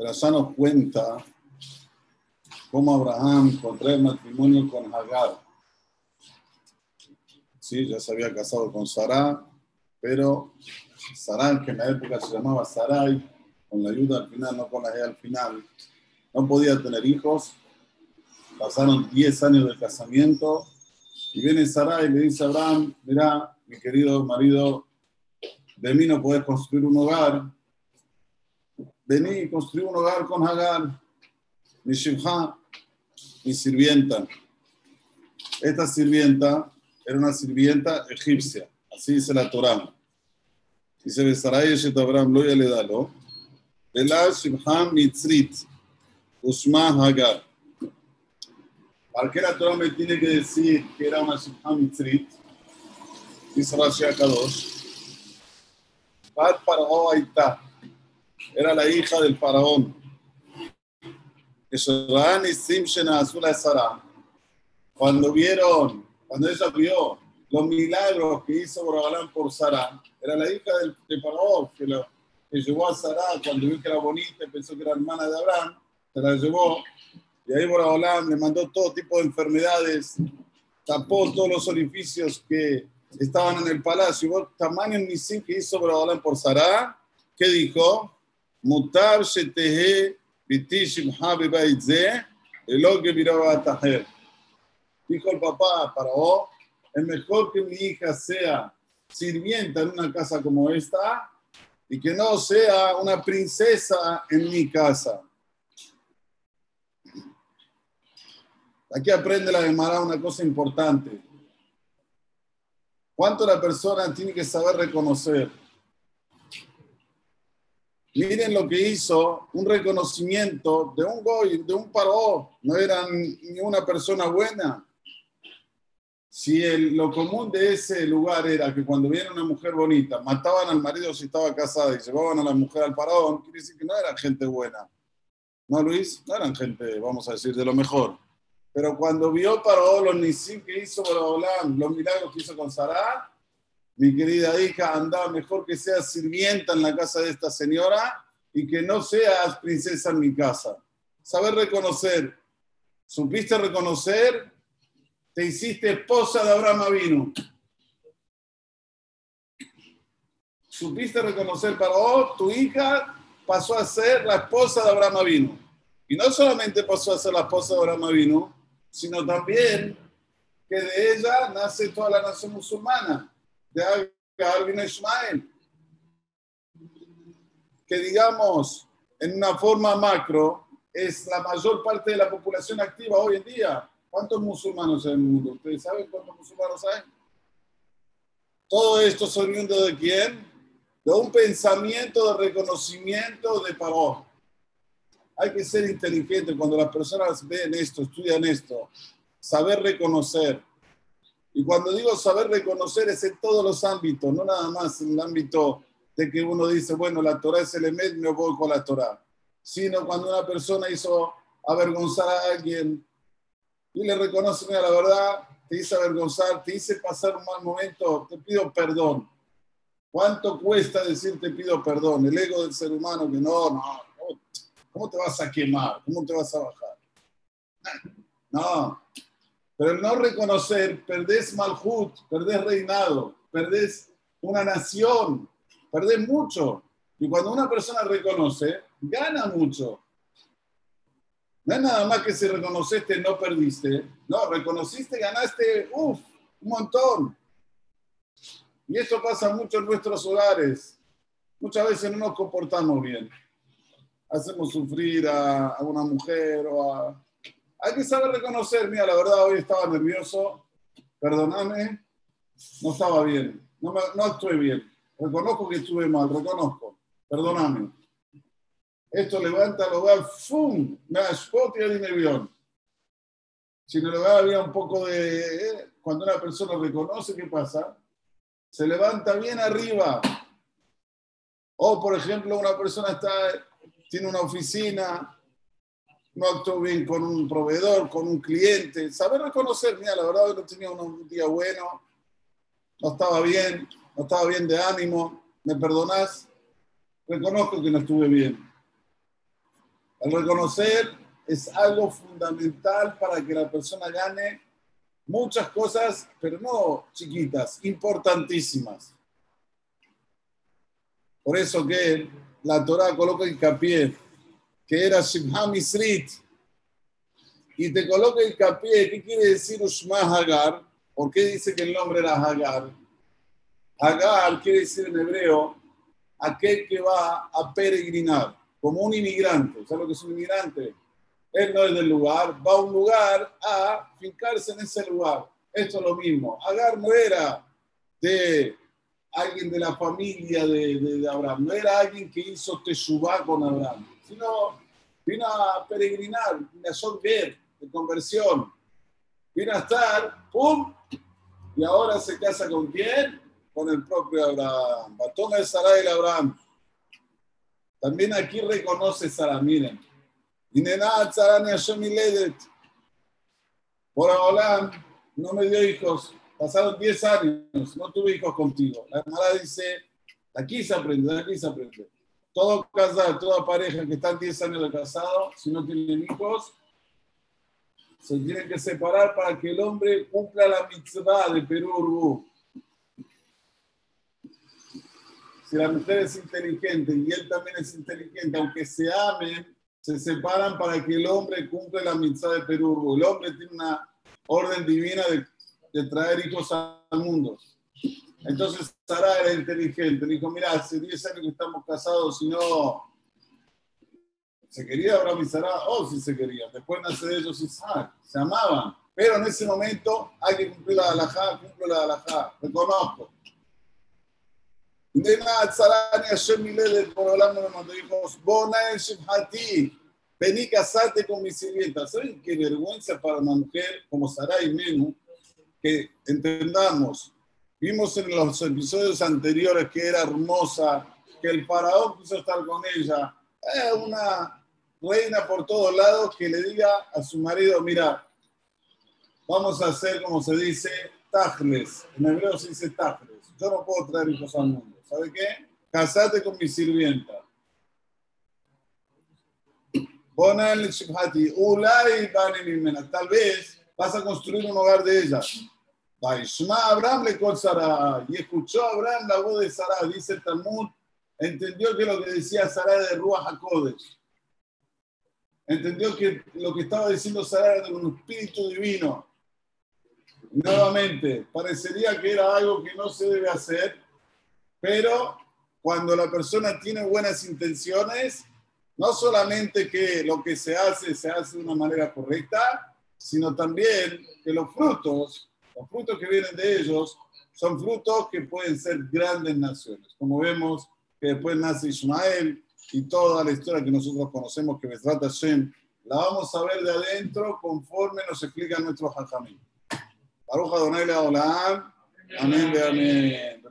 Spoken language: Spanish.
Pero ya nos cuenta cómo Abraham contrae matrimonio con Hagar. Sí, ya se había casado con Sarah, pero Sarai, que en la época se llamaba Sarai, con la ayuda al final, no con la E al final, no podía tener hijos. Pasaron 10 años de casamiento y viene Sarai y le dice a Abraham, mira, mi querido marido, de mí no puedes construir un hogar. Vení y construir un hogar con Hagar, mi Shimha, mi sirvienta. Esta sirvienta era una sirvienta egipcia, así dice la Torah. Dice, Besaray Eshet Abraham lo le dalo, Vela Shimha Mitzrit, Ushma Hagar. ¿Para qué la Torah me tiene que decir que era una Shimha Mitzrit? Dice Rashi Akadosh. Bat Parao Aita. Era la hija del faraón. Cuando vieron, cuando ella vio los milagros que hizo Borobalán por Sara, era la hija del, de Faraón que, lo, que llevó a Sara cuando vio que era bonita pensó que era hermana de Abraham, se la llevó. Y ahí Borobalán le mandó todo tipo de enfermedades, tapó todos los orificios que estaban en el palacio. Y vos, tamaño misil que hizo Borobalán por Sara, ¿qué dijo? Mutar shetehe bitishim habibaitze, el que miraba a Tajer. Dijo el papá para vos, es mejor que mi hija sea sirvienta en una casa como esta y que no sea una princesa en mi casa. Aquí aprende la Gemara una cosa importante. ¿Cuánto la persona tiene que saber reconocer? Miren lo que hizo, un reconocimiento de un goy, de un paró. No era ni una persona buena. Si lo común de ese lugar era que cuando viene una mujer bonita, mataban al marido si estaba casada y llevaban a la mujer al faraón, quiere decir que no era gente buena. ¿No, Luis? No eran gente, vamos a decir, de lo mejor. Pero cuando vio Paró los nisim que hizo Borobolán, los milagros que hizo con Sarah, mi querida hija, anda mejor que seas sirvienta en la casa de esta señora y que no seas princesa en mi casa. Saber reconocer. ¿Supiste reconocer? te hiciste esposa de Abraham Avinu. Supiste reconocer para vos, tu hija pasó a ser la esposa de Abraham Avinu. Y no solamente pasó a ser la esposa de Abraham Avinu, sino también que de ella nace toda la nación musulmana, de Agar bin. Que digamos, en una forma macro, es la mayor parte de la población activa hoy en día. ¿Cuántos musulmanos hay en el mundo? ¿Ustedes saben cuántos musulmanos hay? Todo esto es oriundo de quién? De un pensamiento de reconocimiento de paró. Hay que ser inteligente cuando las personas ven esto, estudian esto, saber reconocer. Y cuando digo saber reconocer es en todos los ámbitos, no nada más en el ámbito de que uno dice, bueno, la Torah es el Emet, me voy con la Torah. Sino cuando una persona hizo avergonzar a alguien, y le reconoce, mira, la verdad, te hice avergonzar, te hice pasar un mal momento, te pido perdón. ¿Cuánto cuesta decir te pido perdón? El ego del ser humano que no, no, ¿cómo te vas a quemar? ¿Cómo te vas a bajar? No, pero el no reconocer, perdés malhut, perdés reinado, perdés una nación, perdés mucho. Y cuando una persona reconoce, gana mucho. No es nada más que si reconociste, no perdiste. No, reconociste, ganaste, uff, un montón. Y eso pasa mucho en nuestros hogares. Muchas veces no nos comportamos bien. Hacemos sufrir a, una mujer o a... Hay que saber reconocer, mira, la verdad hoy estaba nervioso, perdóname, no estaba bien, no, no actué bien. Reconozco que estuve mal, reconozco, perdóname. Esto levanta el hogar, ¡fum! Me y bien. Si en el hogar había un poco de. Eh, cuando una persona reconoce, ¿qué pasa? Se levanta bien arriba. O, por ejemplo, una persona está, tiene una oficina, no actuó bien con un proveedor, con un cliente. Saber reconocer, mira, la verdad, no tenía un día bueno, no estaba bien, no estaba bien de ánimo, ¿me perdonás? Reconozco que no estuve bien El reconocer es algo fundamental para que la persona gane muchas cosas, pero no chiquitas, importantísimas. Por eso que la Torah coloca hincapié que era Shibha Misrit y te coloca hincapié, ¿qué quiere decir Ushma Hagar? ¿Por qué dice que el nombre era Hagar? Hagar quiere decir en hebreo aquel que va a peregrinar, como un inmigrante. ¿Sabes lo que es un inmigrante? Él no es del lugar, va a un lugar a fincarse en ese lugar. Esto es lo mismo. Agar no era de alguien de la familia de, Abraham, no era alguien que hizo Teshuvah con Abraham, sino vino a peregrinar, vino a ver de conversión. Vino a estar, ¡pum! Y ahora se casa con quién? Con el propio Abraham. Batón de Sarai el Abraham. También aquí reconoce Sara, miren por Abraham no me dio hijos, pasaron 10 años, no tuve hijos contigo. La hermana dice, aquí se aprende, aquí se aprende. Todo casado, toda pareja que están 10 años de casado, si no tienen hijos, se tienen que separar para que el hombre cumpla la mitzvah de Perú Si la mujer es inteligente y él también es inteligente, aunque se amen, se separan para que el hombre cumpla la mitzvah de Perú. El hombre tiene una orden divina de, traer hijos al mundo. Entonces Sara era inteligente. Le dijo, mira, hace 10 años que estamos casados y no... ¿Se quería Abraham y Sara? Oh, sí se querían. Después nace de ellos Isaac. Se amaban. Pero en ese momento hay que cumplir la halajá, cumplo la halajá. Reconozco. por hablando mandó hijos, Bona el vení casarte con mi sirvienta. ¿Saben qué vergüenza para una mujer como Sarai Menú? Que entendamos, vimos en los episodios anteriores que era hermosa, que el faraón quiso estar con ella. Es una reina por todos lados que le diga a su marido, mira, vamos a hacer como se dice, tajles. En hebreo se dice tajles. Yo no puedo traer hijos al mundo. ¿Sabe qué? Casate con mi sirvienta. Tal vez vas a construir un hogar de ella. Abraham le Sara y escuchó a Abraham la voz de Sara, dice el Talmud, entendió que lo que decía Sara de Ruach HaKodesh. Entendió que lo que estaba diciendo Sara era de un espíritu divino. Nuevamente, parecería que era algo que no se debe hacer, pero cuando la persona tiene buenas intenciones, no solamente que lo que se hace se hace de una manera correcta, sino también que los frutos, los frutos que vienen de ellos, son frutos que pueden ser grandes naciones. Como vemos que después nace Ismael y toda la historia que nosotros conocemos que Besrat Hashem, la vamos a ver de adentro conforme nos explica nuestro Jajamín. Baruch Adonai Leolam. Amén, amén.